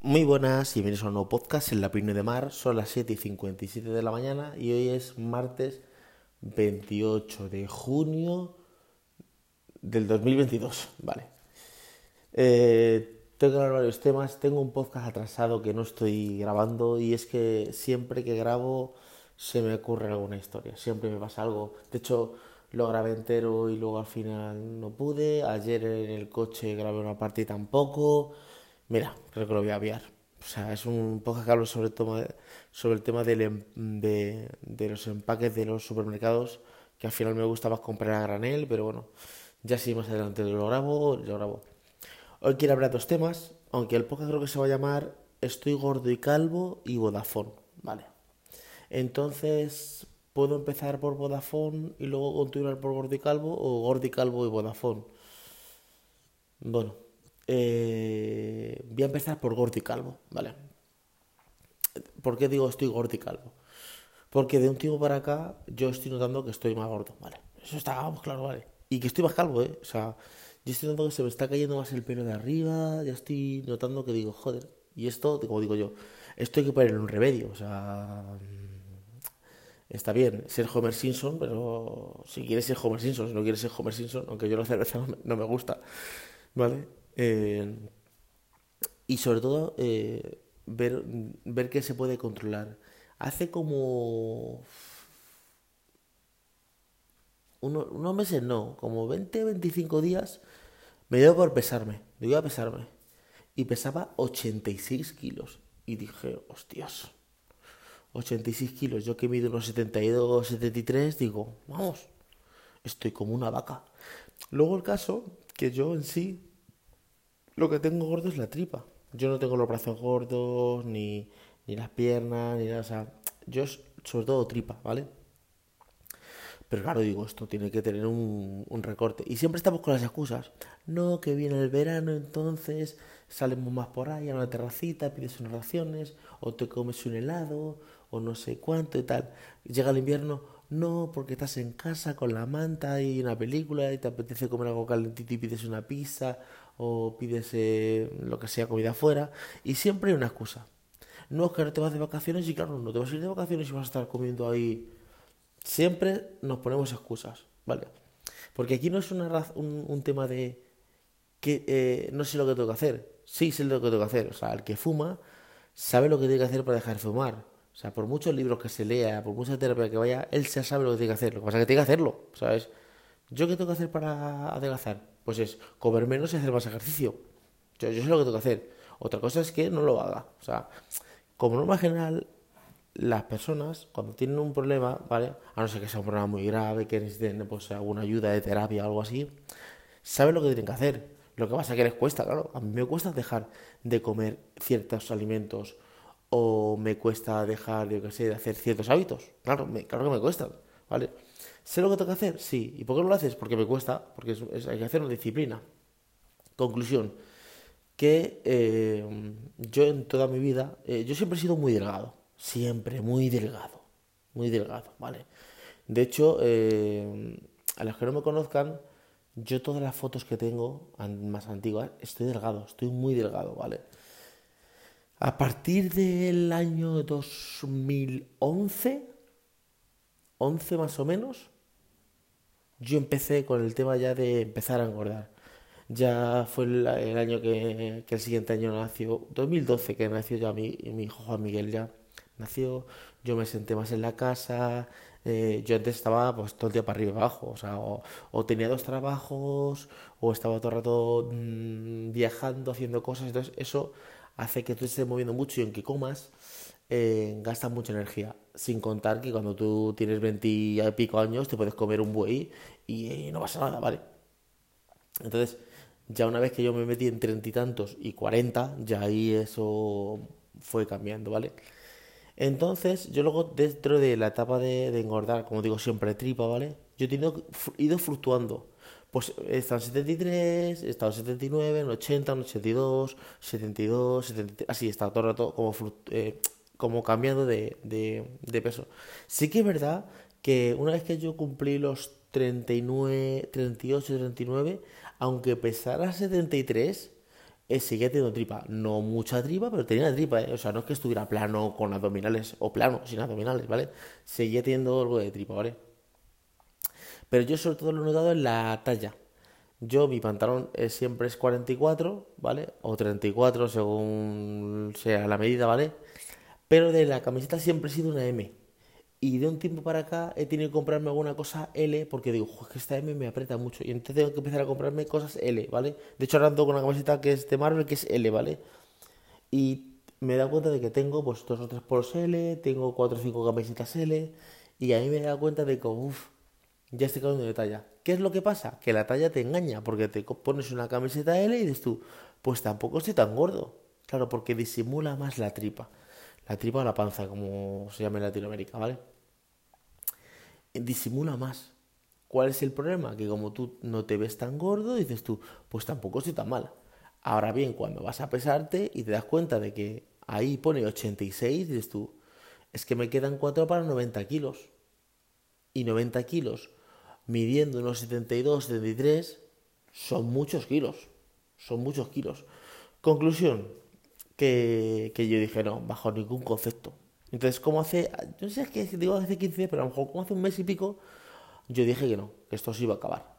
Muy buenas y bienvenidos a un nuevo podcast en la Pino de Mar. Son las 7 y 57 de la mañana y hoy es martes 28 de junio del 2022. Vale. Eh, tengo que varios temas. Tengo un podcast atrasado que no estoy grabando y es que siempre que grabo se me ocurre alguna historia. Siempre me pasa algo. De hecho, lo grabé entero y luego al final no pude. Ayer en el coche grabé una parte y tampoco. Mira, creo que lo voy a aviar. O sea, es un podcast que hablo sobre, sobre el tema em, de, de, los empaques de los supermercados, que al final me gusta más comprar a granel, pero bueno, ya si más adelante lo grabo, lo grabo. Hoy quiero hablar de dos temas, aunque el podcast creo que se va a llamar Estoy gordo y calvo y Vodafone, ¿vale? Entonces, ¿puedo empezar por Vodafone y luego continuar por gordo y calvo o gordo y calvo y Vodafone? Bueno, eh, voy a empezar por gordo y calvo, ¿vale? ¿Por qué digo estoy gordo y calvo? Porque de un tiempo para acá yo estoy notando que estoy más gordo, ¿vale? Eso está vamos, claro, ¿vale? Y que estoy más calvo, ¿eh? O sea, yo estoy notando que se me está cayendo más el pelo de arriba, ya estoy notando que digo, joder, y esto, como digo yo, esto hay que ponerle un remedio, o sea, está bien ser Homer Simpson, pero si quieres ser Homer Simpson, si no quieres ser Homer Simpson, aunque yo la cerveza no me gusta, ¿vale? Eh, y sobre todo, eh, ver, ver que se puede controlar. Hace como... unos meses no, como 20, 25 días, me dio por pesarme, me dio a pesarme. Y pesaba 86 kilos. Y dije, hostias, 86 kilos, yo que mido unos 72, 73, digo, vamos, estoy como una vaca. Luego el caso, que yo en sí lo que tengo gordo es la tripa. Yo no tengo los brazos gordos, ni, ni las piernas, ni nada. O sea, yo sobre todo tripa, ¿vale? Pero claro, digo, esto tiene que tener un, un, recorte. Y siempre estamos con las excusas. No, que viene el verano, entonces salimos más por ahí a una terracita, pides unas raciones, o te comes un helado, o no sé cuánto y tal. Llega el invierno, no, porque estás en casa con la manta y una película y te apetece comer algo calentito y pides una pizza o pides eh, lo que sea comida afuera y siempre hay una excusa. No es que no te vas de vacaciones y claro, no te vas a ir de vacaciones y vas a estar comiendo ahí. Siempre nos ponemos excusas, ¿vale? Porque aquí no es una un, un tema de que eh, no sé lo que tengo que hacer. Sí sé lo que tengo que hacer. O sea, el que fuma sabe lo que tiene que hacer para dejar de fumar. O sea, por muchos libros que se lea, por mucha terapia que vaya, él ya sabe lo que tiene que hacer. Lo que pasa es que tiene que hacerlo, ¿sabes? ¿Yo qué tengo que hacer para adelgazar? Pues es comer menos y hacer más ejercicio. Yo, sé lo que tengo que hacer. Otra cosa es que no lo haga. O sea, como norma general, las personas, cuando tienen un problema, ¿vale? A no ser que sea un problema muy grave, que necesiten pues, alguna ayuda de terapia o algo así, saben lo que tienen que hacer. Lo que pasa es que les cuesta, claro. A mí me cuesta dejar de comer ciertos alimentos o me cuesta dejar, yo qué sé, de hacer ciertos hábitos. Claro, me, claro que me cuesta, ¿vale? ¿Sé lo que tengo que hacer? Sí. ¿Y por qué no lo haces? Porque me cuesta, porque hay que hacer una disciplina. Conclusión, que eh, yo en toda mi vida, eh, yo siempre he sido muy delgado, siempre muy delgado, muy delgado, ¿vale? De hecho, eh, a los que no me conozcan, yo todas las fotos que tengo más antiguas, estoy delgado, estoy muy delgado, ¿vale? A partir del año 2011, 11 más o menos, yo empecé con el tema ya de empezar a engordar. Ya fue el, año que, el siguiente año nació, 2012 que nació ya mi, mi hijo Juan Miguel ya nació, yo me senté más en la casa, eh, yo antes estaba pues todo el día para arriba y abajo, o sea, o, tenía dos trabajos, o estaba todo el rato mmm, viajando, haciendo cosas, entonces eso hace que tú estés moviendo mucho y en que comas eh, gastas mucha energía. Sin contar que cuando tú tienes 20 y pico años te puedes comer un buey y, no pasa nada, ¿vale? Entonces, ya una vez que yo me metí en treinta y tantos y cuarenta, ya ahí eso fue cambiando, ¿vale? Entonces, yo luego dentro de la etapa de, engordar, como digo siempre, tripa, ¿vale? Yo he ido fluctuando. Pues he estado en 73, he estado en 79, en 80, en 82, 72, 73, así estado todo el rato como eh, como cambiando de, de, peso. Sí que es verdad que una vez que yo cumplí los 39, 38, 39, aunque pesara 73, eh, seguía teniendo tripa. No mucha tripa, pero tenía tripa, ¿eh? O sea, no es que estuviera plano con abdominales o plano sin abdominales, ¿vale? Seguía teniendo algo de tripa, ¿vale? Pero yo sobre todo lo he notado en la talla. Yo, mi pantalón siempre es 44, ¿vale? O 34 según sea la medida, ¿vale? Pero de la camiseta siempre he sido una M. Y de un tiempo para acá he tenido que comprarme alguna cosa L porque digo, es que esta M me aprieta mucho. Y entonces tengo que empezar a comprarme cosas L, ¿vale? De hecho, ahora ando con una camiseta que es de Marvel, que es L, ¿vale? Y me he dado cuenta de que tengo pues dos o tres polos L, tengo cuatro o cinco camisetas L. Y ahí me he dado cuenta de que, uff, ya estoy quedando de talla. ¿Qué es lo que pasa? Que la talla te engaña porque te pones una camiseta L y dices tú, pues tampoco estoy tan gordo. Claro, porque disimula más la tripa la tripa o la panza, como se llama en Latinoamérica, ¿vale? Disimula más. ¿Cuál es el problema? Que como tú no te ves tan gordo, dices tú, pues tampoco estoy tan mal. Ahora bien, cuando vas a pesarte y te das cuenta de que ahí pone 86, dices tú, es que me quedan 4 para 90 kilos. Y 90 kilos, midiendo unos 72, 73, son muchos kilos. Son muchos kilos. Conclusión, que, yo dije, no, bajo ningún concepto. Entonces, como hace, no sé qué digo hace 15, pero a lo mejor como hace un mes y pico, yo dije que no, que esto se iba a acabar.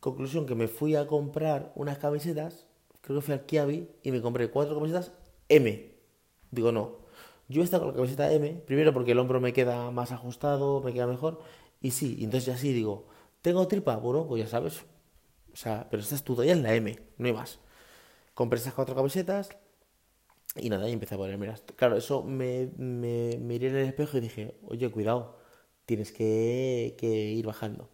Conclusión, que me fui a comprar unas camisetas, creo que fui al Kiabi, y me compré cuatro camisetas M. Digo, no, yo estado con la camiseta M, primero porque el hombro me queda más ajustado, me queda mejor, y sí, entonces ya sí digo, ¿tengo tripa? Bueno, pues ya sabes. O sea, pero esta es tu talla en la M, no hay más. Compré esas cuatro camisetas, y nada, y empecé a ponerme Claro, eso me, me, miré en el espejo y dije, oye, cuidado, tienes que, que ir bajando.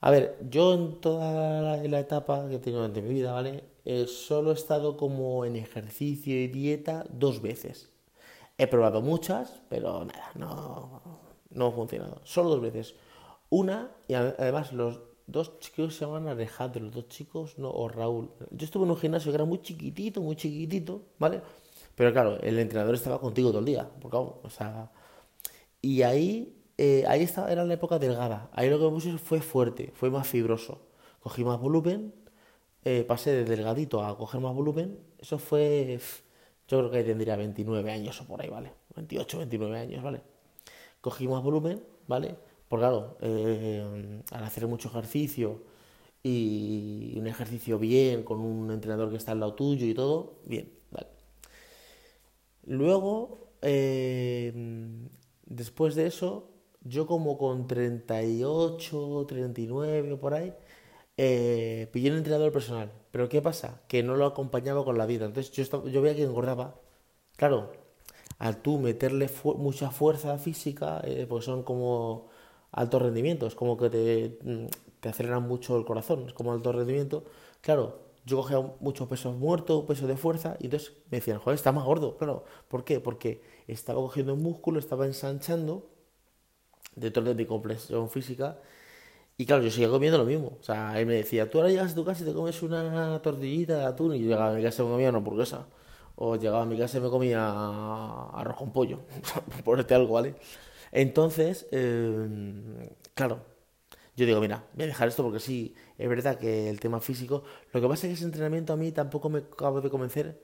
A ver, yo en toda la, etapa que he tenido durante mi vida, ¿vale? Eh, solo he estado como en ejercicio y dieta dos veces. He probado muchas, pero nada, no, no ha funcionado. Solo dos veces. Una, y además los dos chicos se llaman Alejandro, los dos chicos, no, o Raúl. Yo estuve en un gimnasio que era muy chiquitito, muy chiquitito, ¿vale? Pero claro, el entrenador estaba contigo todo el día. Porque, o sea, y ahí, eh, ahí estaba, era la época delgada. Ahí lo que me puse fue fuerte, fue más fibroso. Cogí más volumen, eh, pasé de delgadito a coger más volumen. Eso fue, yo creo que tendría 29 años o por ahí, ¿vale? 28, 29 años, ¿vale? Cogí más volumen, ¿vale? Porque claro, eh, al hacer mucho ejercicio y un ejercicio bien, con un entrenador que está al lado tuyo y todo, bien, ¿vale? Luego, eh, después de eso, yo como con 38, 39 o por ahí, eh, pillé un entrenador personal. Pero ¿qué pasa? Que no lo acompañaba con la vida. Entonces yo, yo veía que engordaba. Claro, al tú meterle mucha fuerza física, eh, porque son como altos rendimientos, como que te, te aceleran mucho el corazón, es como alto rendimiento. Claro, yo cogía muchos pesos muertos, peso de fuerza, y entonces me decían, joder, está más gordo. Claro, ¿por qué? Porque estaba cogiendo músculo, estaba ensanchando dentro de mi complexión física, y claro, yo seguía comiendo lo mismo. O sea, él me decía, tú ahora llegas a tu casa y te comes una tortillita de atún, y yo llegaba a mi casa y me comía una hamburguesa. O llegaba a mi casa y me comía arroz con pollo, por ponerte algo, ¿vale? Entonces, eh, claro, yo digo, mira, voy a dejar esto porque sí, es verdad que el tema físico. Lo que pasa es que ese entrenamiento a mí tampoco me acabo de convencer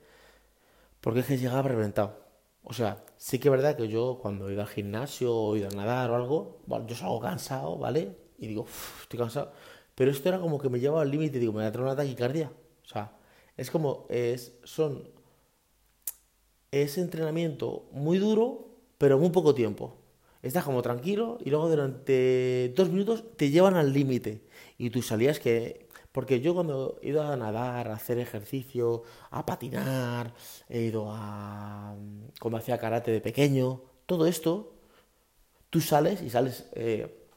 porque es que llegaba reventado. O sea, sí que es verdad que yo cuando ido al gimnasio o ido a nadar o algo, yo salgo cansado, ¿vale? Y digo, estoy cansado. Pero esto era como que me llevaba al límite digo, me voy a traer una taquicardia. O sea, es como, es, son, es entrenamiento muy duro, pero muy poco tiempo estás como tranquilo y luego durante dos minutos te llevan al límite. Y tú salías que... Porque yo cuando he ido a nadar, a hacer ejercicio, a patinar, he ido a... cuando hacía karate de pequeño, todo esto, tú sales y sales eh,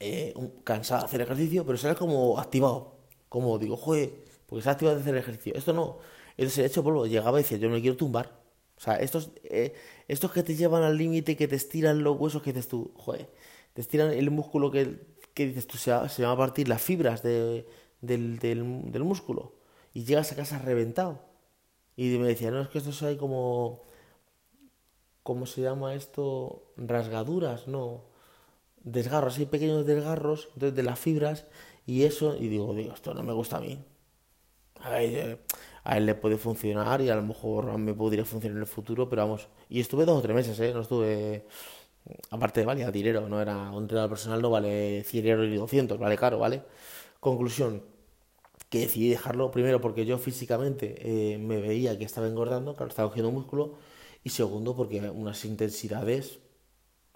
eh, cansado de hacer ejercicio, pero sales como activado. Como digo, joder, porque estás activado de hacer ejercicio. Esto no. Entonces el hecho polvo llegaba y decía, yo me quiero tumbar. O sea, estos, eh, estos que te llevan al límite, que te estiran los huesos, que dices tú, joder, te estiran el músculo que, que dices tú, se, se van a partir las fibras de, del, del, del, músculo. Y llegas a casa reventado. Y me decía, no, es que estos hay como, ¿cómo se llama esto? Rasgaduras, no. Desgarros, hay pequeños desgarros de las fibras y eso, y digo, digo, esto no me gusta a mí. A ver, a él le puede funcionar y a lo mejor me podría funcionar en el futuro, pero vamos. Y estuve dos o tres meses, ¿eh? No estuve. Aparte, valía dinero, no era un entrenador personal, no vale 100 euros y 200, vale caro, ¿vale? Conclusión, que decidí dejarlo primero porque yo físicamente eh, me veía que estaba engordando, claro, estaba cogiendo músculo, y segundo porque unas intensidades.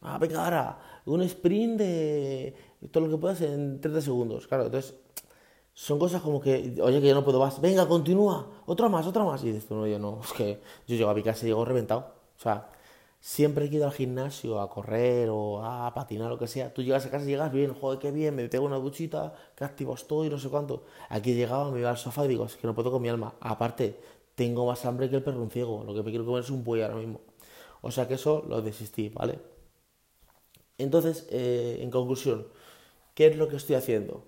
Ah, venga, ahora, un sprint de todo lo que puedas en 30 segundos, claro, entonces son cosas como que, oye, que yo no puedo más, venga, continúa, otra más, otra más. Y dices, no, yo no, es que yo llego a mi casa y llego reventado. O sea, siempre he ido al gimnasio a correr o a patinar, lo que sea, tú llegas a casa y llegas bien, joder, qué bien, me pego una duchita, qué activo estoy, no sé cuánto. Aquí llegaba, me iba al sofá y digo, es que no puedo con mi alma. Aparte, tengo más hambre que el perro un ciego, lo que me quiero comer es un buey ahora mismo. O sea que eso lo desistí, ¿vale? Entonces, eh, en conclusión, ¿qué es lo que estoy haciendo?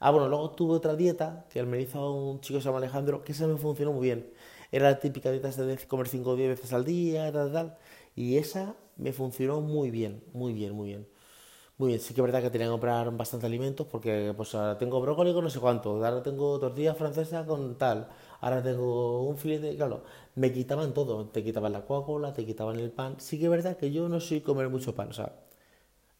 Ah, bueno, luego tuve otra dieta que me hizo un chico que se llama Alejandro, que esa me funcionó muy bien. Era la típica dieta de comer 5 o 10 veces al día, tal, tal. Y esa me funcionó muy bien, muy bien, muy bien. Muy bien, sí que es verdad que tenía que comprar bastante alimentos porque pues ahora tengo brócoli con no sé cuánto, ahora tengo tortilla francesa con tal, ahora tengo un filete, claro, me quitaban todo, te quitaban la Coca-Cola, te quitaban el pan. Sí que es verdad que yo no soy comer mucho pan, o sea,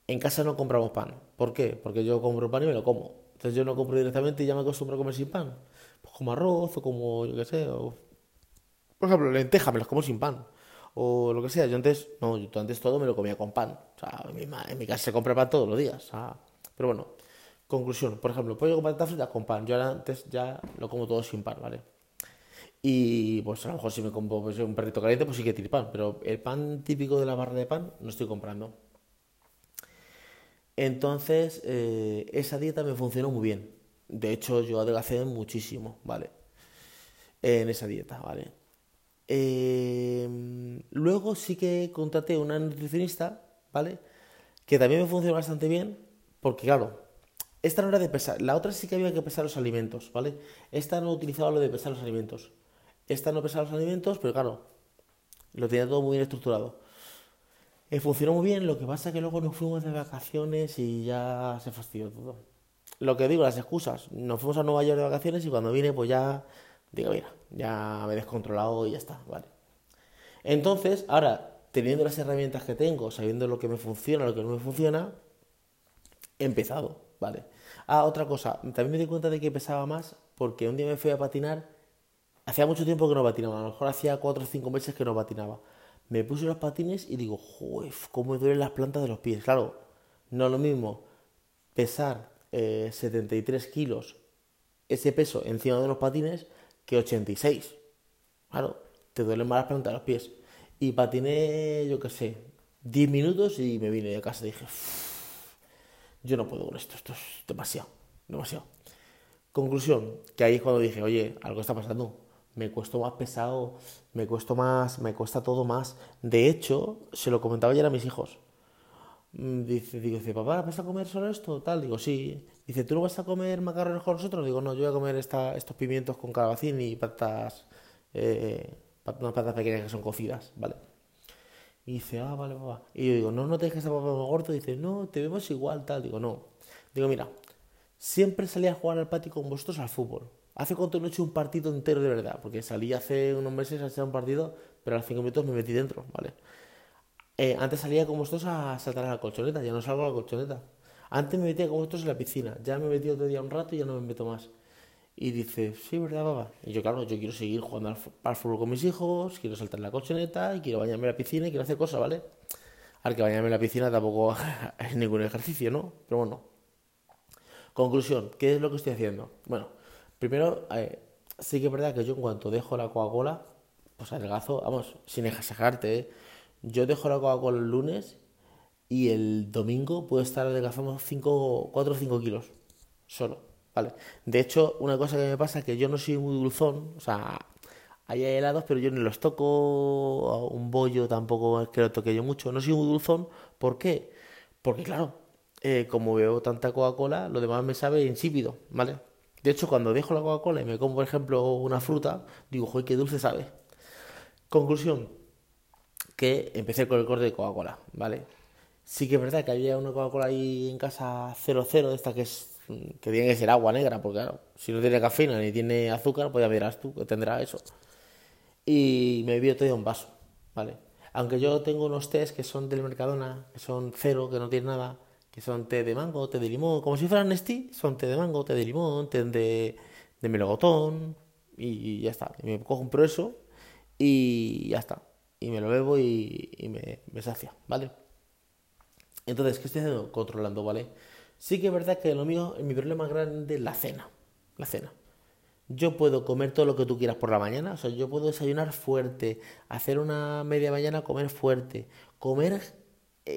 en casa no compramos pan. ¿Por qué? Porque yo compro pan y me lo como. Entonces yo no compro directamente y ya me acostumbro a comer sin pan. Pues como arroz o como, yo qué sé, o... Por ejemplo, lentejas me las como sin pan. O lo que sea. Yo antes, no, yo antes todo me lo comía con pan. O sea, en mi, en mi casa se compra pan todos los días. pero bueno, conclusión. Por ejemplo, pollo con patatas fritas con pan. Yo antes ya lo como todo sin pan, ¿vale? Y pues a lo mejor si me compro pues, un perrito caliente, pues sí que tiene pan. Pero el pan típico de la barra de pan no estoy comprando. Entonces, eh, esa dieta me funcionó muy bien. De hecho, yo adelgacé muchísimo, ¿vale? En esa dieta, ¿vale? Em, luego sí que contraté una nutricionista, ¿vale? Que también me funcionó bastante bien, porque claro, esta no era de pesar, la otra sí que había que pesar los alimentos, ¿vale? Esta no utilizaba lo de pesar los alimentos. Esta no pesaba los alimentos, pero claro, lo tenía todo muy bien estructurado. Eh, funcionó muy bien, lo que pasa es que luego nos fuimos de vacaciones y ya se fastidió todo. Lo que digo, las excusas. Nos fuimos a Nueva York de vacaciones y cuando vine, pues ya digo, mira, ya me he descontrolado y ya está, vale. Entonces, ahora, teniendo las herramientas que tengo, sabiendo lo que me funciona, lo que no me funciona, he empezado, ¿vale? Ah, otra cosa, también me di cuenta de que pesaba más porque un día me fui a patinar, hacía mucho tiempo que no patinaba, a lo mejor hacía 4 o 5 meses que no patinaba me puse los patines y digo, joder, cómo me duelen las plantas de los pies. Claro, no es lo mismo pesar 73 eh, kilos, ese peso encima de los patines, que 86. Claro, te duelen más las plantas de los pies. Y patiné, yo qué sé, 10 minutos y me vine de casa dije, yo no puedo con esto, esto es demasiado, demasiado. Conclusión, que ahí es cuando dije, oye, algo está pasando me cuesta más pesado, me cuesta más, me cuesta todo más. De hecho, se lo comentaba ayer a mis hijos. Mm, dice, dice, papá, ¿vas a comer solo esto? Tal, digo, sí. Dice, ¿tú no vas a comer macarrones con nosotros? Digo, no, yo voy a comer esta, estos pimientos con calabacín y patas, eh, patas pequeñas que son cocidas, ¿vale? Y dice, ah, vale, papá. Y yo digo, no, no te dejes a papá más gordo. Dice, no, te vemos igual, tal. Digo, no. Digo, mira, siempre salía a jugar al patio con vosotros al fútbol. ¿Hace cuánto no he hecho un partido entero de verdad? Porque salí hace unos meses a hacer un partido, pero a los 5 minutos me metí dentro, ¿vale? Eh, antes salía con vosotros a saltar a la colchoneta, ya no salgo a la colchoneta. Antes me metía con vosotros en la piscina, ya me metí otro día un rato y ya no me meto más. Y dice, sí, ¿verdad, papá? Y yo, claro, yo quiero seguir jugando al, fútbol con mis hijos, quiero saltar en la colchoneta, y quiero bañarme en la piscina y quiero hacer cosas, ¿vale? Al que bañarme en la piscina tampoco es ningún ejercicio, ¿no? Pero bueno. Conclusión, ¿qué es lo que estoy haciendo? Bueno, Primero, eh, sí que es verdad que yo en cuanto dejo la Coca-Cola, pues adelgazo, vamos, sin exagerarte, ¿eh? yo dejo la Coca-Cola el lunes y el domingo puedo estar adelgazando 5, 4 o 5 kilos, solo, ¿vale? De hecho, una cosa que me pasa es que yo no soy muy dulzón, o sea, hay helados, pero yo ni los toco, un bollo tampoco es que lo toque yo mucho, no soy muy dulzón, ¿por qué? Porque claro, eh, como veo tanta Coca-Cola, lo demás me sabe insípido, ¿vale? De hecho, cuando dejo la Coca-Cola y me como, por ejemplo, una fruta, digo, joder, qué dulce sabe. Conclusión, que empecé con el corte de Coca-Cola, ¿vale? Sí que es verdad que había una Coca-Cola ahí en casa 00, de esta que es que tiene que ser agua negra, porque claro, si no tiene cafeína ni tiene azúcar, pues ya verás tú que tendrá eso. Y me bebido todo un vaso, ¿vale? Aunque yo tengo unos tés que son del Mercadona, que son cero, que no tienen nada, que son té de mango, té de limón, como si fueran Nestí, son té de mango, té de limón, té de, de melocotón, y ya está. Y me compro eso y ya está. Y me lo bebo y, me, sacia, ¿vale? Entonces, ¿qué estoy haciendo? Controlando, ¿vale? Sí que es verdad que lo mío, mi problema grande es la cena. La cena. Yo puedo comer todo lo que tú quieras por la mañana, o sea, yo puedo desayunar fuerte, hacer una media mañana, comer fuerte, comer,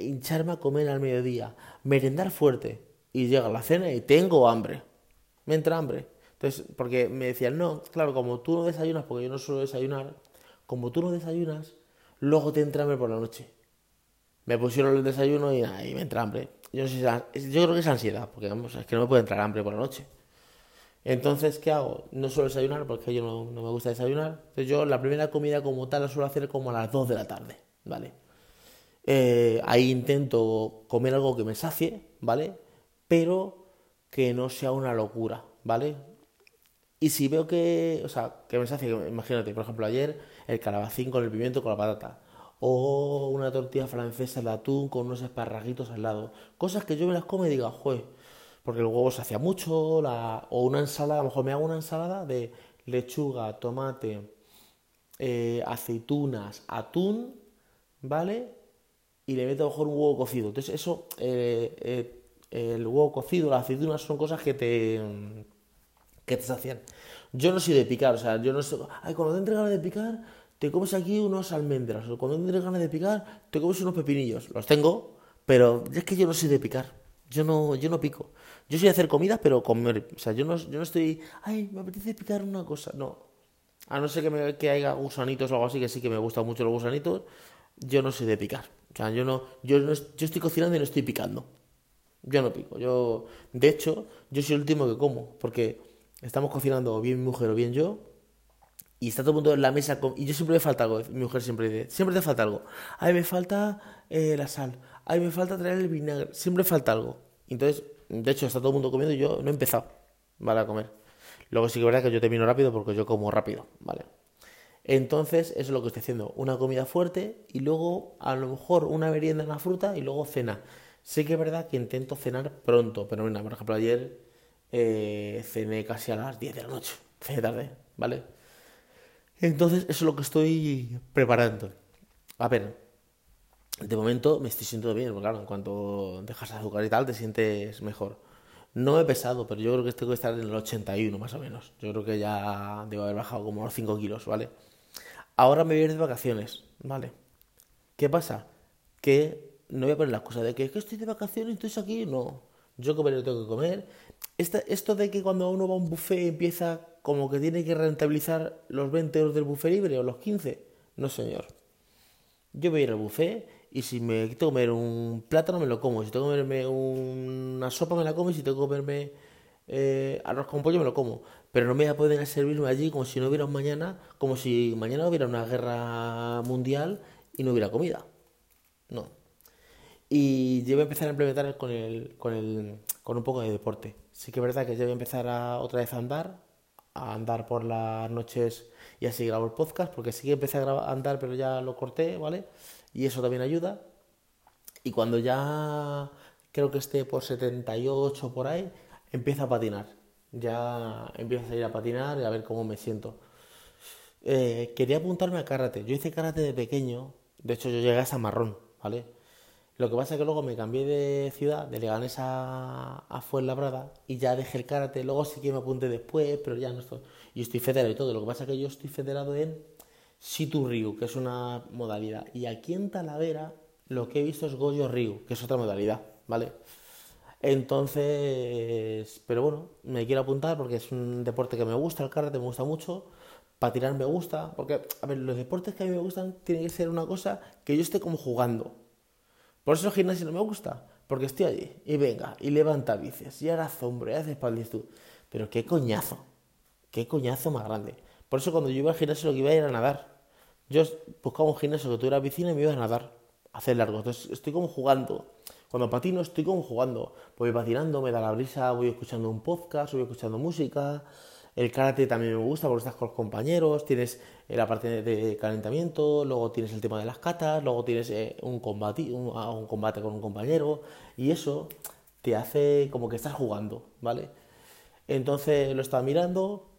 hincharme a comer al mediodía, merendar fuerte, y llega la cena y tengo hambre. Me entra hambre. Entonces, porque me decían, no, claro, como tú no desayunas, porque yo no suelo desayunar, como tú no desayunas, luego te entra hambre por la noche. Me pusieron el desayuno y, me entra hambre. Yo, yo creo que es ansiedad, porque vamos, es que no me puede entrar hambre por la noche. Entonces, ¿qué hago? No suelo desayunar porque yo no, me gusta desayunar. Entonces, yo la primera comida como tal la suelo hacer como a las 2 de la tarde, ¿vale? Eh, ahí intento comer algo que me sacie, ¿vale? Pero que no sea una locura, ¿vale? Y si veo que, o sea, que me sacie, imagínate, por ejemplo, ayer el calabacín con el pimiento con la patata. O una tortilla francesa de atún con unos esparraguitos al lado. Cosas que yo me las como y diga, joder, porque el huevo se hacía mucho, o una ensalada, a lo mejor me hago una ensalada de lechuga, tomate, eh, aceitunas, atún, ¿vale? Y le meto a lo mejor un huevo cocido. Entonces eso, eh, eh, el huevo cocido, las aceitunas son cosas que te, que te sacian. Yo no soy de picar, o sea, yo no soy, ay, cuando te entre ganas de picar, te comes aquí unos almendras, o cuando entre ganas de picar, te comes unos pepinillos. Los tengo, pero es que yo no soy de picar. Yo no, yo no pico. Yo soy de hacer comidas, pero comer. O sea, yo no, yo no estoy. Ay, me apetece picar una cosa. No. A no ser que, me, que haya gusanitos o algo así, que sí que me gustan mucho los gusanitos. Yo no soy de picar. O sea, yo no, yo no. Yo estoy cocinando y no estoy picando. Yo no pico. Yo. De hecho, yo soy el último que como. Porque estamos cocinando bien mi mujer o bien yo. Y está todo el mundo en la mesa. y yo siempre me falta algo. Mi mujer siempre dice: Siempre te falta algo. Ay, me falta eh, la sal ay, me falta traer el vinagre, siempre falta algo. Entonces, de hecho, está todo el mundo comiendo y yo no he empezado, ¿vale? A comer. Luego sí que es verdad que yo termino rápido porque yo como rápido, ¿vale? Entonces, eso es lo que estoy haciendo. Una comida fuerte y luego a lo mejor una merienda en la fruta y luego cena. Sí que es verdad que intento cenar pronto, pero mira, por ejemplo, ayer eh, cené casi a las 10 de la noche, cené tarde, ¿vale? Entonces, eso es lo que estoy preparando. A ver, de momento me estoy sintiendo bien, porque claro, en cuanto dejas azúcar y tal, te sientes mejor. No he pesado, pero yo creo que tengo que estar en el 81 más o menos. Yo creo que ya debo haber bajado como unos 5 kilos, ¿vale? Ahora me voy a ir de vacaciones, ¿vale? ¿Qué pasa? Que no voy a poner la excusa de que, que estoy de vacaciones, estoy aquí. No, yo comer lo tengo que comer. esto de que cuando uno va a un buffet empieza como que tiene que rentabilizar los 20 euros del buffet libre o los 15. No, señor. Yo voy a ir al buffet y si me tengo que comer un plátano, me lo como. Si tengo que comerme una sopa, me la como. Y si tengo que comerme eh, arroz con pollo, me lo como. Pero no me voy a poder servirme allí como si no hubiera un mañana, como si mañana hubiera una guerra mundial y no hubiera comida. No. Y yo voy a empezar a implementar con, el, con, el, con un poco de deporte. Sí que es verdad que yo voy a empezar otra vez a andar, a andar por las noches y así grabo el podcast, porque sí que empecé a, a andar, pero ya lo corté, ¿vale? y eso también ayuda. Y cuando ya creo que esté por 78 por ahí, empieza a patinar. Ya empiezo a ir a patinar y a ver cómo me siento. Eh, quería apuntarme a karate. Yo hice karate de pequeño. De hecho, yo llegué a marrón, ¿vale? Lo que pasa es que luego me cambié de ciudad, de Leganés a, a Fuenlabrada, y ya dejé el karate. Luego sí que me apunté después, pero ya no estoy. Y estoy federado y todo. Lo que pasa es que yo estoy federado en Situ Ryu, que es una modalidad. Y aquí en Talavera lo que he visto es Goyo Ryu, que es otra modalidad, ¿vale? Entonces, pero bueno, me quiero apuntar porque es un deporte que me gusta, el karate me gusta mucho, patinar me gusta, porque, a ver, los deportes que a mí me gustan tienen que ser una cosa que yo esté como jugando. Por eso el gimnasio no me gusta, porque estoy allí y venga, y levanta bices, y ahora hombro, y hace espaldas tú. Pero qué coñazo, qué coñazo más grande. Por eso cuando yo iba al gimnasio lo que iba a ir a nadar. Yo buscaba un gimnasio que tuviera piscina y me iba a nadar, a hacer largo. Entonces estoy como jugando. Cuando patino estoy como jugando. Voy patinando, me da la brisa, voy escuchando un podcast, voy escuchando música. El karate también me gusta porque estás con los compañeros, tienes eh, la parte de calentamiento, luego tienes el tema de las catas, luego tienes eh, un, combate, ah, un, combate con un compañero y eso te hace como que estás jugando, ¿vale? Entonces lo estaba mirando,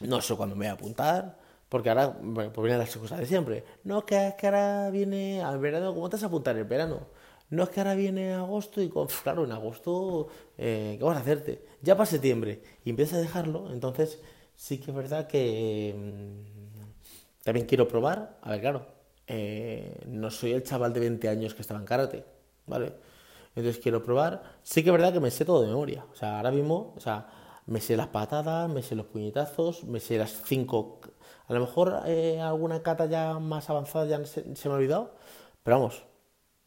no sé cuándo me voy a apuntar, porque ahora, bueno, pues vienen las cosas de siempre. No, que, que ahora viene al verano, ¿cómo te vas a apuntar en el verano? No es que ahora viene agosto y, con, claro, en agosto, eh, ¿qué vas a hacerte? Ya para septiembre y empiezas a dejarlo, entonces sí que es verdad que mm, también quiero probar. A ver, claro, eh, no soy el chaval de 20 años que estaba en karate, ¿vale? Entonces quiero probar. Sí que es verdad que me sé todo de memoria. O sea, ahora mismo, o sea, me sé las patadas, me sé los puñetazos, me sé las cinco. A lo mejor eh, alguna cata ya más avanzada ya se me ha olvidado, pero vamos,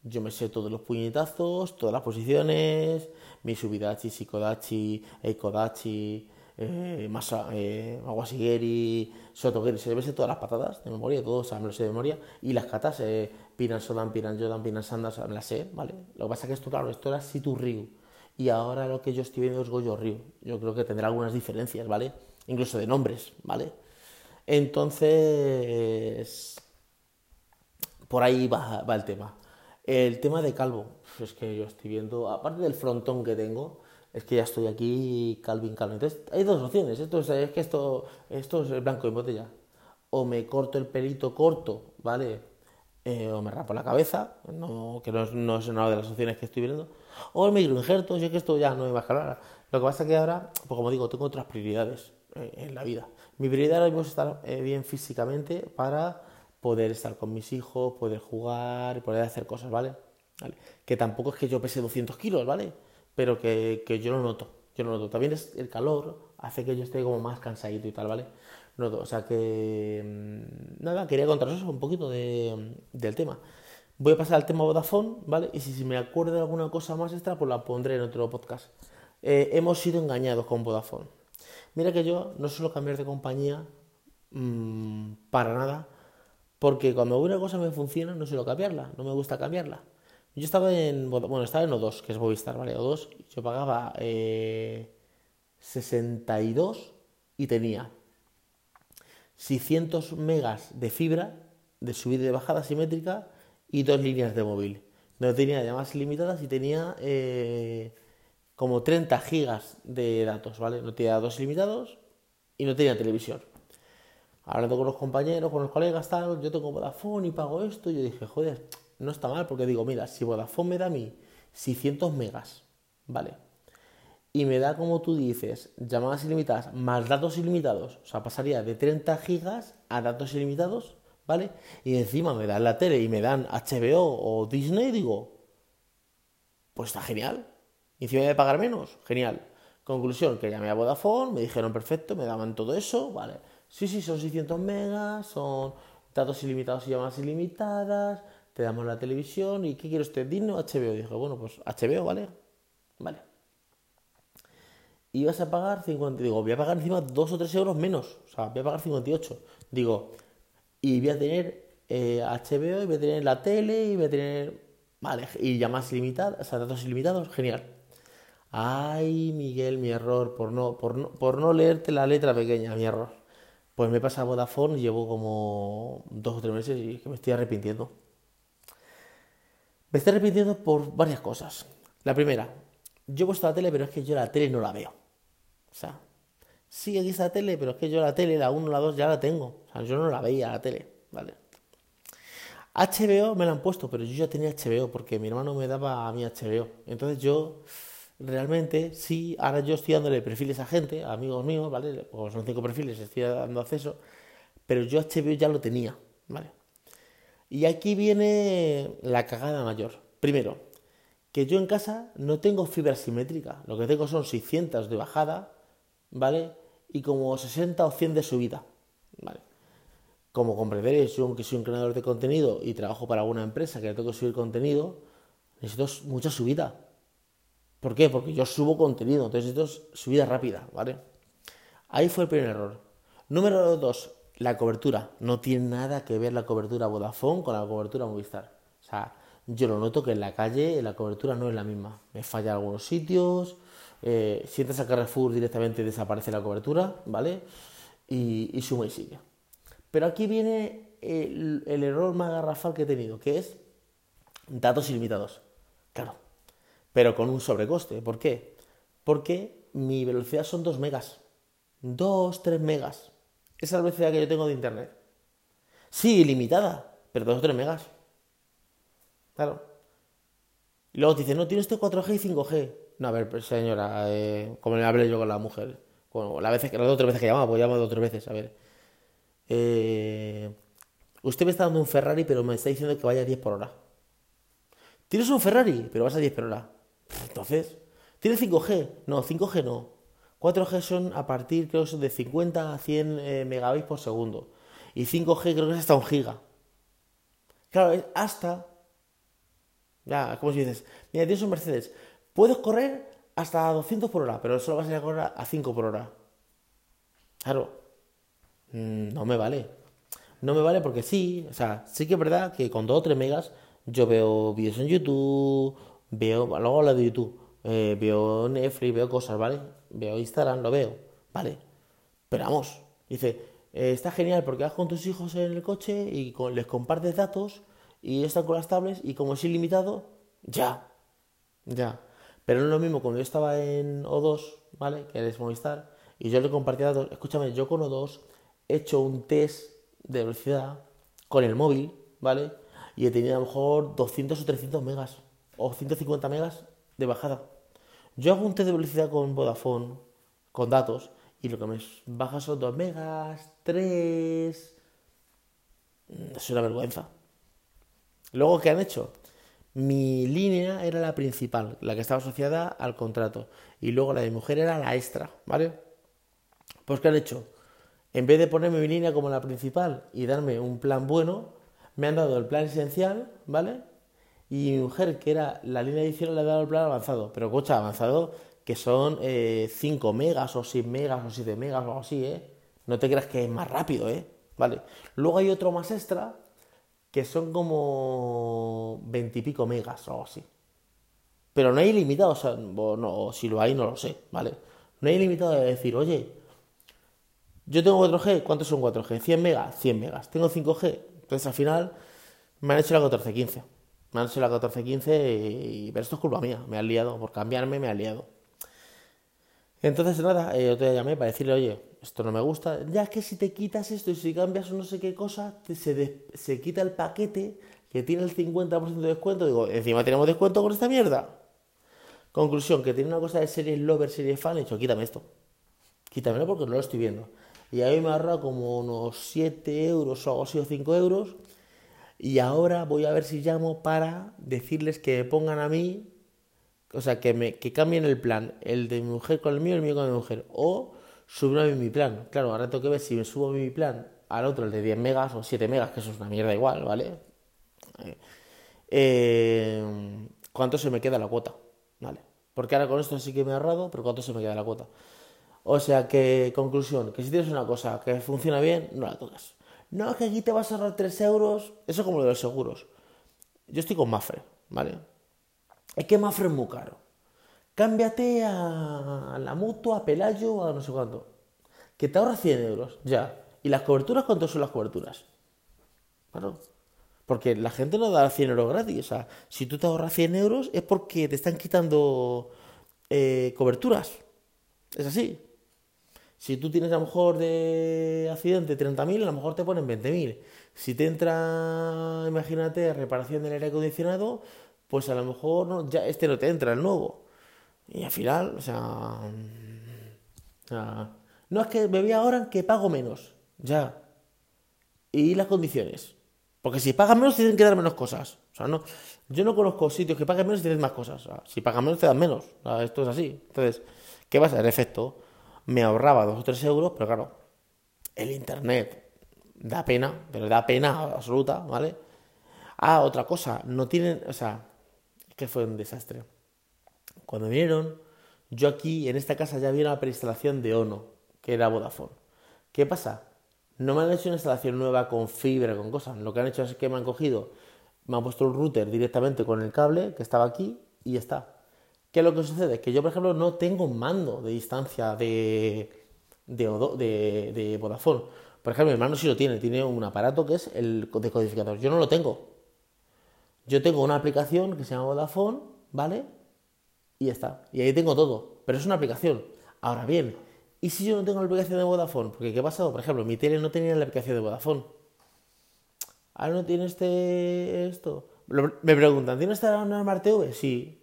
yo me sé todos los puñetazos, todas las posiciones, mi subidachi, shikodachi, eikodachi, eh, masa, eh, aguasigeri, sotogeri, se me sé todas las patadas de memoria, todos, o sea, de memoria, y las katas, eh, piran sodan, piran yodan, piran sandas, las sé, ¿vale? Lo que pasa es que esto, claro, esto era Situ Ryu, y ahora lo que yo estoy viendo es Goyo Ryu, yo creo que tendrá algunas diferencias, ¿vale? Incluso de nombres, ¿vale? Entonces, por ahí va, va el tema. El tema de calvo, es que yo estoy viendo, aparte del frontón que tengo, es que ya estoy aquí calvin calvo. Entonces hay dos opciones, esto es, es que esto, esto es el blanco y botella. O me corto el pelito corto, ¿vale? Eh, o me rapo la cabeza, no, que no, no, es una de las opciones que estoy viendo. O me injerto, si es que esto ya no me va a escalar. Lo que pasa es que ahora, pues como digo, tengo otras prioridades eh, en la vida. Mi prioridad es estar eh, bien físicamente para poder estar con mis hijos, poder jugar, poder hacer cosas, ¿vale? Que tampoco es que yo pese 200 kilos, ¿vale? Pero que, que yo lo noto, yo lo noto. También es el calor hace que yo esté como más cansadito y tal, ¿vale? Noto, o sea que... Mm, nada, quería contaros un poquito de, del tema. Voy a pasar al tema Vodafone, ¿vale? Y si, si, me acuerdo de alguna cosa más extra, pues la pondré en otro podcast. Eh, hemos sido engañados con Vodafone. Mira que yo no suelo cambiar de compañía mmm, para nada porque cuando una cosa me funciona, no suelo cambiarla, no me gusta cambiarla. Yo estaba en, bueno, estaba en O2, que es Movistar, ¿vale? O2, yo pagaba 62 eh, y tenía 600 megas de fibra, de subida y de bajada simétrica y dos líneas de móvil. No tenía llamadas ilimitadas y tenía eh, como 30 gigas de datos, ¿vale? No tenía datos ilimitados y no tenía televisión hablando con los compañeros, con los colegas, tal, yo tengo Vodafone y pago esto, y yo dije, joder, no está mal, porque digo, mira, si Vodafone me da a mí 600 megas, ¿vale? Y me da, como tú dices, llamadas ilimitadas más datos ilimitados, o sea, pasaría de 30 gigas a datos ilimitados, ¿vale? Y encima me dan la tele y me dan HBO o Disney, digo, pues está genial. Y encima de pagar menos, genial. Conclusión, que llamé a Vodafone, me dijeron perfecto, me daban todo eso, ¿vale? Sí, sí, son 600 megas, son datos ilimitados y llamadas ilimitadas, te damos la televisión y ¿qué quiere usted? Disney o HBO. Dije, bueno, pues HBO, ¿vale? Vale. Y vas a pagar 50, digo, voy a pagar encima 2 o 3 euros menos, o sea, voy a pagar 58. Digo, y voy a tener HBO, y voy a tener la tele, y voy a tener, vale, y llamadas ilimitadas, o sea, datos ilimitados, genial. Ay, Miguel, mi error, por no, por no, por no leerte la letra pequeña, mi error. Pues me he pasado a Vodafone llevo como dos o tres meses y que me estoy arrepintiendo. Me estoy arrepintiendo por varias cosas. La primera, yo he puesto la tele, pero es que yo la tele no la veo. O sea, sí, aquí está la tele, pero es que yo la tele, la 1, la 2, ya la tengo. O sea, yo no la veía la tele, ¿vale? HBO me la han puesto, pero yo ya tenía HBO porque mi hermano me daba a mí HBO. Entonces yo realmente sí, ahora yo estoy dándole perfiles a gente, a amigos míos, ¿vale? O son cinco perfiles, estoy dando acceso, pero yo HBO ya lo tenía, ¿vale? Y aquí viene la cagada mayor. Primero, que yo en casa no tengo fibra simétrica, lo que tengo son 600 de bajada, ¿vale? Y como 60 o 100 de subida, ¿vale? Como comprenderéis, yo aunque soy un creador de contenido y trabajo para alguna empresa que tengo que subir contenido, necesito mucha subida, ¿Por qué? Porque yo subo contenido, entonces esto es subida rápida, ¿vale? Ahí fue el primer error. Número dos, la cobertura. No tiene nada que ver la cobertura Vodafone con la cobertura Movistar. O sea, yo lo noto que en la calle la cobertura no es la misma. Me falla en algunos sitios, eh, si entras a Carrefour directamente desaparece la cobertura, ¿vale? Y, y suma y sigue. Pero aquí viene el, el error más garrafal que he tenido, que es datos ilimitados. Claro, pero con un sobrecoste. ¿Por qué? Porque mi velocidad son 2 megas. 2, 3 megas. Esa es la velocidad que yo tengo de internet. Sí, ilimitada, pero 2 o 3 megas. Claro. Y luego te no, tienes este 4G y 5G. No, a ver, pues, señora, eh, como le hablé yo con la mujer, bueno, la vez, las dos o tres veces que llamaba, pues llamo dos o veces, a ver. Eh, usted me está dando un Ferrari, pero me está diciendo que vaya a 10 por hora. ¿Tienes un Ferrari? Pero vas a 10 por hora. Entonces, ¿tienes 5G? No, 5G no. 4G son a partir, creo son de 50 a 100 eh, por segundo. Y 5G creo que es hasta un giga. Claro, es hasta... Ya, ¿cómo si dices? Mira, tienes un Mercedes. Puedes correr hasta 200 por hora, pero solo vas a ir a correr a 5 por hora. Claro. Mm, no me vale. No me vale porque sí, o sea, sí que es verdad que con 2 o 3 megas yo veo vídeos en YouTube, veo, luego hablo de YouTube, eh, veo Netflix, veo cosas, ¿vale? Veo Instagram, lo veo, ¿vale? Pero vamos, dice, eh, está genial porque vas con tus hijos en el coche y les compartes datos y están con las tablets y como es ilimitado, ya, ya. Pero no es lo mismo cuando yo estaba en O2, ¿vale? Que es Movistar, y yo le compartía datos. Escúchame, yo con O2 he hecho un test de velocidad con el móvil, ¿vale? Y he tenido a lo mejor 200 o 300 megas, o 150 megas de bajada. Yo hago un test de velocidad con Vodafone, con datos, y lo que me baja son 2 megas, 3... Mm, es una vergüenza. Luego, ¿qué han hecho? Mi línea era la principal, la que estaba asociada al contrato. Y luego la de mujer era la extra, ¿vale? Pues ¿qué han hecho? En vez de ponerme mi línea como la principal y darme un plan bueno, me han dado el plan esencial, ¿vale? Y mi mujer, que era la línea adicional, le ha dado el plan avanzado. Pero, cocha, avanzado, que son 5 eh, megas o 6 megas o 7 megas o algo así, ¿eh? No te creas que es más rápido, ¿eh? Vale. Luego hay otro más extra, que son como 20 y pico megas o algo así. Pero no hay ilimitado, o sea, no, si lo hay no lo sé, ¿vale? No hay ilimitado de decir, oye, yo tengo 4G, ¿cuántos son 4G? 100 megas, 100 megas. Tengo 5G, entonces al final me han hecho la 1415. Me han hecho la 1415 y... Pero esto es culpa mía, me han liado, por cambiarme me han liado. Entonces nada, eh, yo te llamé para decirle, oye, esto no me gusta. Ya que si te quitas esto y si cambias no sé qué cosa, se, se quita el paquete que tiene el 50% de descuento. Digo, encima tenemos descuento con esta mierda. Conclusión, que tiene una cosa de series lover, series fan, he dicho, quítame esto. Quítamelo porque no lo estoy viendo. Y ahí me ha como unos 7 euros o algo así o 5 euros. Y ahora voy a ver si llamo para decirles que me pongan a mí, o sea, que, me, que cambien el plan, el de mi mujer con el mío, el mío con mi mujer. O subir a mi plan. Claro, ahora tengo que ver si me subo mi plan al otro, el de 10 megas o 7 megas, que eso es una mierda igual, ¿vale? Eh, ¿Cuánto se me queda la cuota? ¿Vale? Porque ahora con esto sí que me he ahorrado, pero ¿cuánto se me queda la cuota? O sea que, conclusión, que si tienes una cosa que funciona bien, no la tocas. No, que aquí te vas a ahorrar 3 euros, eso como lo de los seguros. Yo estoy con Mafre, ¿vale? Es que Mafre es muy caro. Cámbiate a la mutua, a Pelayo, a no sé cuánto. Que te ahorra 100 euros, ya. ¿Y las coberturas cuánto son las coberturas? Claro. Porque la gente no da 100 euros gratis. O sea, si tú te ahorras 100 euros es porque te están quitando eh, coberturas. Es así. Si tú tienes a lo mejor de accidente 30.000, a lo mejor te ponen 20.000. Si te entra, imagínate, reparación del aire acondicionado, pues a lo mejor no, ya este no te entra, el nuevo. Y al final, o sea, no es que me ahora que pago menos, ya. Y las condiciones. Porque si pagas menos, tienen que dar menos cosas. O sea, no, yo no conozco sitios que paguen menos y tienes más cosas. si pagas menos, te dan menos. esto es así. Entonces, ¿qué pasa? En efecto, me ahorraba 2 o 3 euros, pero claro, el internet da pena, pero da pena absoluta, ¿vale? Ah, otra cosa, no tienen, o sea, que fue un desastre. Cuando vinieron, yo aquí en esta casa ya había una preinstalación de Ono, que era Vodafone. ¿Qué pasa? No me han hecho una instalación nueva con fibra, con cosas. Lo que han hecho es que me han cogido me han puesto el router directamente con el cable que estaba aquí y ya está. ¿Qué es lo que sucede? Que yo, por ejemplo, no tengo un mando de distancia de, de, de, Vodafone. Por ejemplo, mi hermano sí lo tiene, tiene un aparato que es el decodificador. Yo no lo tengo. Yo tengo una aplicación que se llama Vodafone, ¿vale? Y ya está. Y ahí tengo todo. Pero es una aplicación. Ahora bien, ¿y si yo no tengo la aplicación de Vodafone? Porque ¿qué ha pasado? Por ejemplo, mi tele no tenía la aplicación de Vodafone. Ahora no tiene este esto. Me preguntan, ¿tiene esta Smart TV? Sí.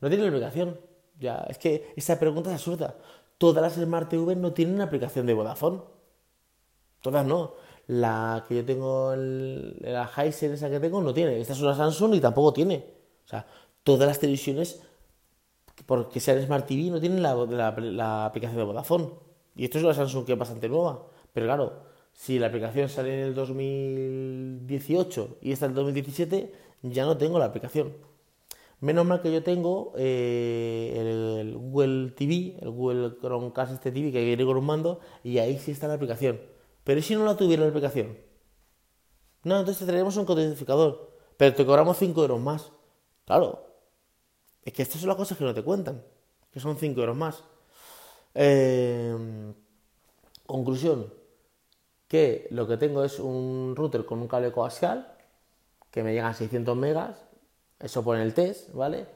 No tiene la aplicación. Ya, es que esa pregunta es absurda. Todas las Smart TV no tienen aplicación de Vodafone. Todas no. La que yo tengo, la Hisense esa que tengo, no tiene. Esta es una Samsung y tampoco tiene. O sea, todas las televisiones, porque sean Smart TV, no tienen la, la aplicación de Vodafone. Y esto es una Samsung que es bastante nueva. Pero claro, si la aplicación sale en el 2018 y esta en el 2017, ya no tengo la aplicación. Menos mal que yo tengo eh, el, Google TV, el Google Chromecast este TV que viene con un mando y ahí sí está la aplicación. Pero si no la tuviera la aplicación? No, entonces te traeremos un codificador, pero te cobramos 5 euros más. Claro, es que estas son las cosas que no te cuentan, que son 5 euros más. Eh, conclusión, que lo que tengo es un router con un cable coaxial que me llega a 600 megas, eso pone el test, ¿vale?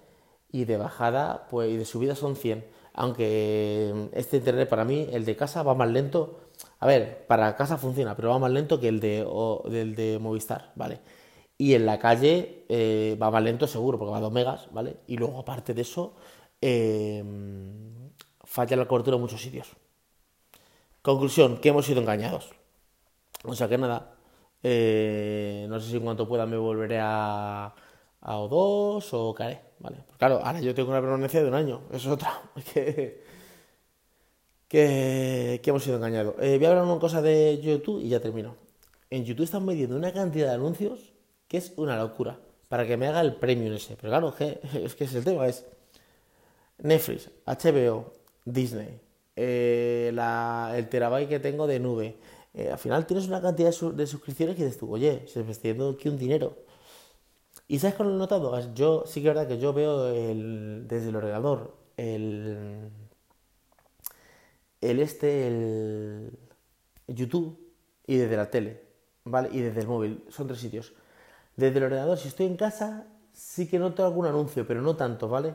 Y de bajada, pues, y de subida son 100. Aunque este internet para mí, el de casa va más lento. A ver, para casa funciona, pero va más lento que el de, de Movistar, ¿vale? Y en la calle eh, va más lento seguro, porque va a 2 megas, ¿vale? Y luego, aparte de eso, eh, falla la cobertura en muchos sitios. Conclusión, que hemos sido engañados. O sea que nada, eh, no sé si en cuanto pueda me volveré a, a O2 o caeré, ¿vale? Pues claro, ahora yo tengo una permanencia de un año, eso es otra, que, que, hemos sido engañados. Eh, voy a hablar una cosa de YouTube y ya termino. En YouTube están midiendo una cantidad de anuncios que es una locura, para que me haga el premium ese. Pero claro, es que es el tema, es Netflix, HBO, Disney, eh, el terabyte que tengo de nube, eh, al final tienes una cantidad de, suscripciones que dices tú, oye, se me está yendo aquí un dinero. ¿Y sabes cómo lo notado? Yo sí que es verdad que yo veo desde el ordenador el, el este, el YouTube y desde la tele, ¿vale? Y desde el móvil, son tres sitios. Desde el ordenador, si estoy en casa, sí que noto algún anuncio, pero no tanto, ¿vale?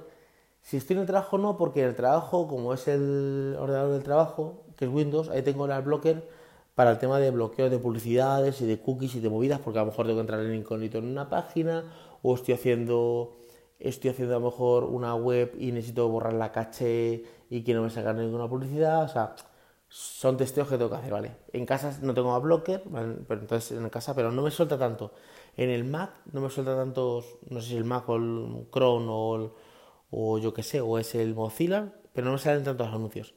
Si estoy en el trabajo, no, porque el trabajo, como es el ordenador del trabajo, que es Windows, ahí tengo el blocker para el tema de bloqueo de publicidades y de cookies y de movidas, porque a lo mejor tengo que entrar en incógnito en una página o estoy haciendo estoy haciendo a lo mejor una web y necesito borrar la caché y que no me salga ninguna publicidad, o sea, son testeos que tengo que hacer, ¿vale? En casa no tengo a blocker, pero entonces en casa, pero no me suelta tanto. En el Mac no me suelta tanto, no sé si el Mac o el Chrome o, o yo qué sé, o es el Mozilla, pero no me salen tantos anuncios.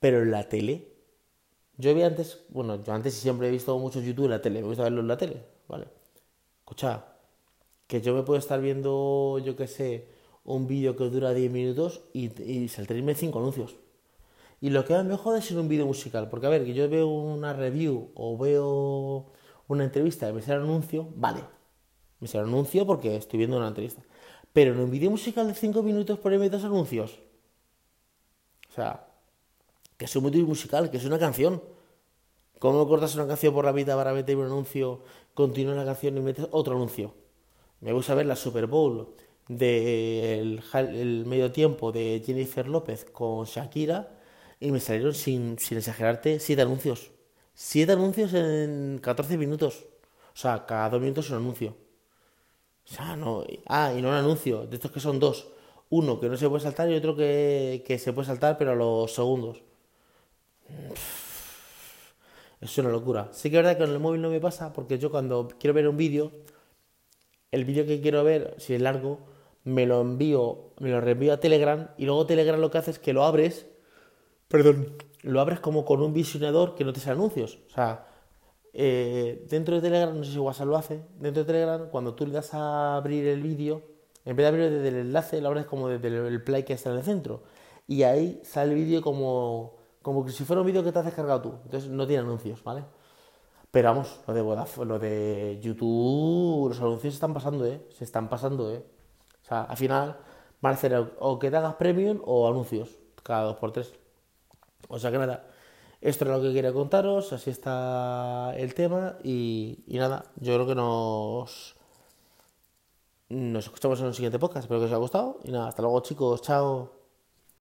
Pero en la tele, yo vi antes, bueno, yo antes siempre he visto mucho YouTube en la tele, me gusta verlo en la tele, ¿vale? Escucha, que yo me puedo estar viendo, yo qué sé, un vídeo que dura 10 minutos y, y saltarme 5 anuncios. Y lo que más me jode es en un vídeo musical, porque a ver, que yo veo una review o veo una entrevista y me sale un anuncio, vale, me sale un anuncio porque estoy viendo una entrevista. Pero en un vídeo musical de 5 minutos ahí dos anuncios. O sea, que es un motivo musical, que es una canción. ¿Cómo cortas una canción por la mitad para meter un anuncio, continúa la canción y metes otro anuncio? Me gusta ver la Super Bowl del el medio tiempo de Jennifer López con Shakira y me salieron, sin, sin exagerarte, siete anuncios. Siete anuncios en 14 minutos. O sea, cada dos minutos un anuncio. O sea, no. Ah, y no un anuncio, de estos que son dos. Uno que no se puede saltar y otro que, que se puede saltar, pero a los segundos. Es una locura. Sí que es verdad que con el móvil no me pasa porque yo cuando quiero ver un vídeo, el vídeo que quiero ver, si es largo, me lo envío, me lo reenvío a Telegram y luego Telegram lo que hace es que lo abres, perdón, lo abres como con un visionador que no te sale anuncios. O sea, eh, dentro de Telegram, no sé si WhatsApp lo hace, dentro de Telegram, cuando tú le das a abrir el vídeo, en vez de abrir desde el enlace, lo abres como desde el play que está en el centro. Y ahí sale el vídeo como como que si fuera un vídeo que te has descargado tú. Entonces no tiene anuncios, ¿vale? Pero vamos, lo de Vodafone, lo de YouTube, los anuncios se están pasando, ¿eh? Se están pasando, ¿eh? O sea, al final van a hacer o que te hagas premium o anuncios cada dos por tres. O sea que nada, esto era lo que quería contaros, así está el tema y, y nada, yo creo que nos, nos escuchamos en un siguiente podcast, espero que os haya gustado y nada, hasta luego chicos, chao.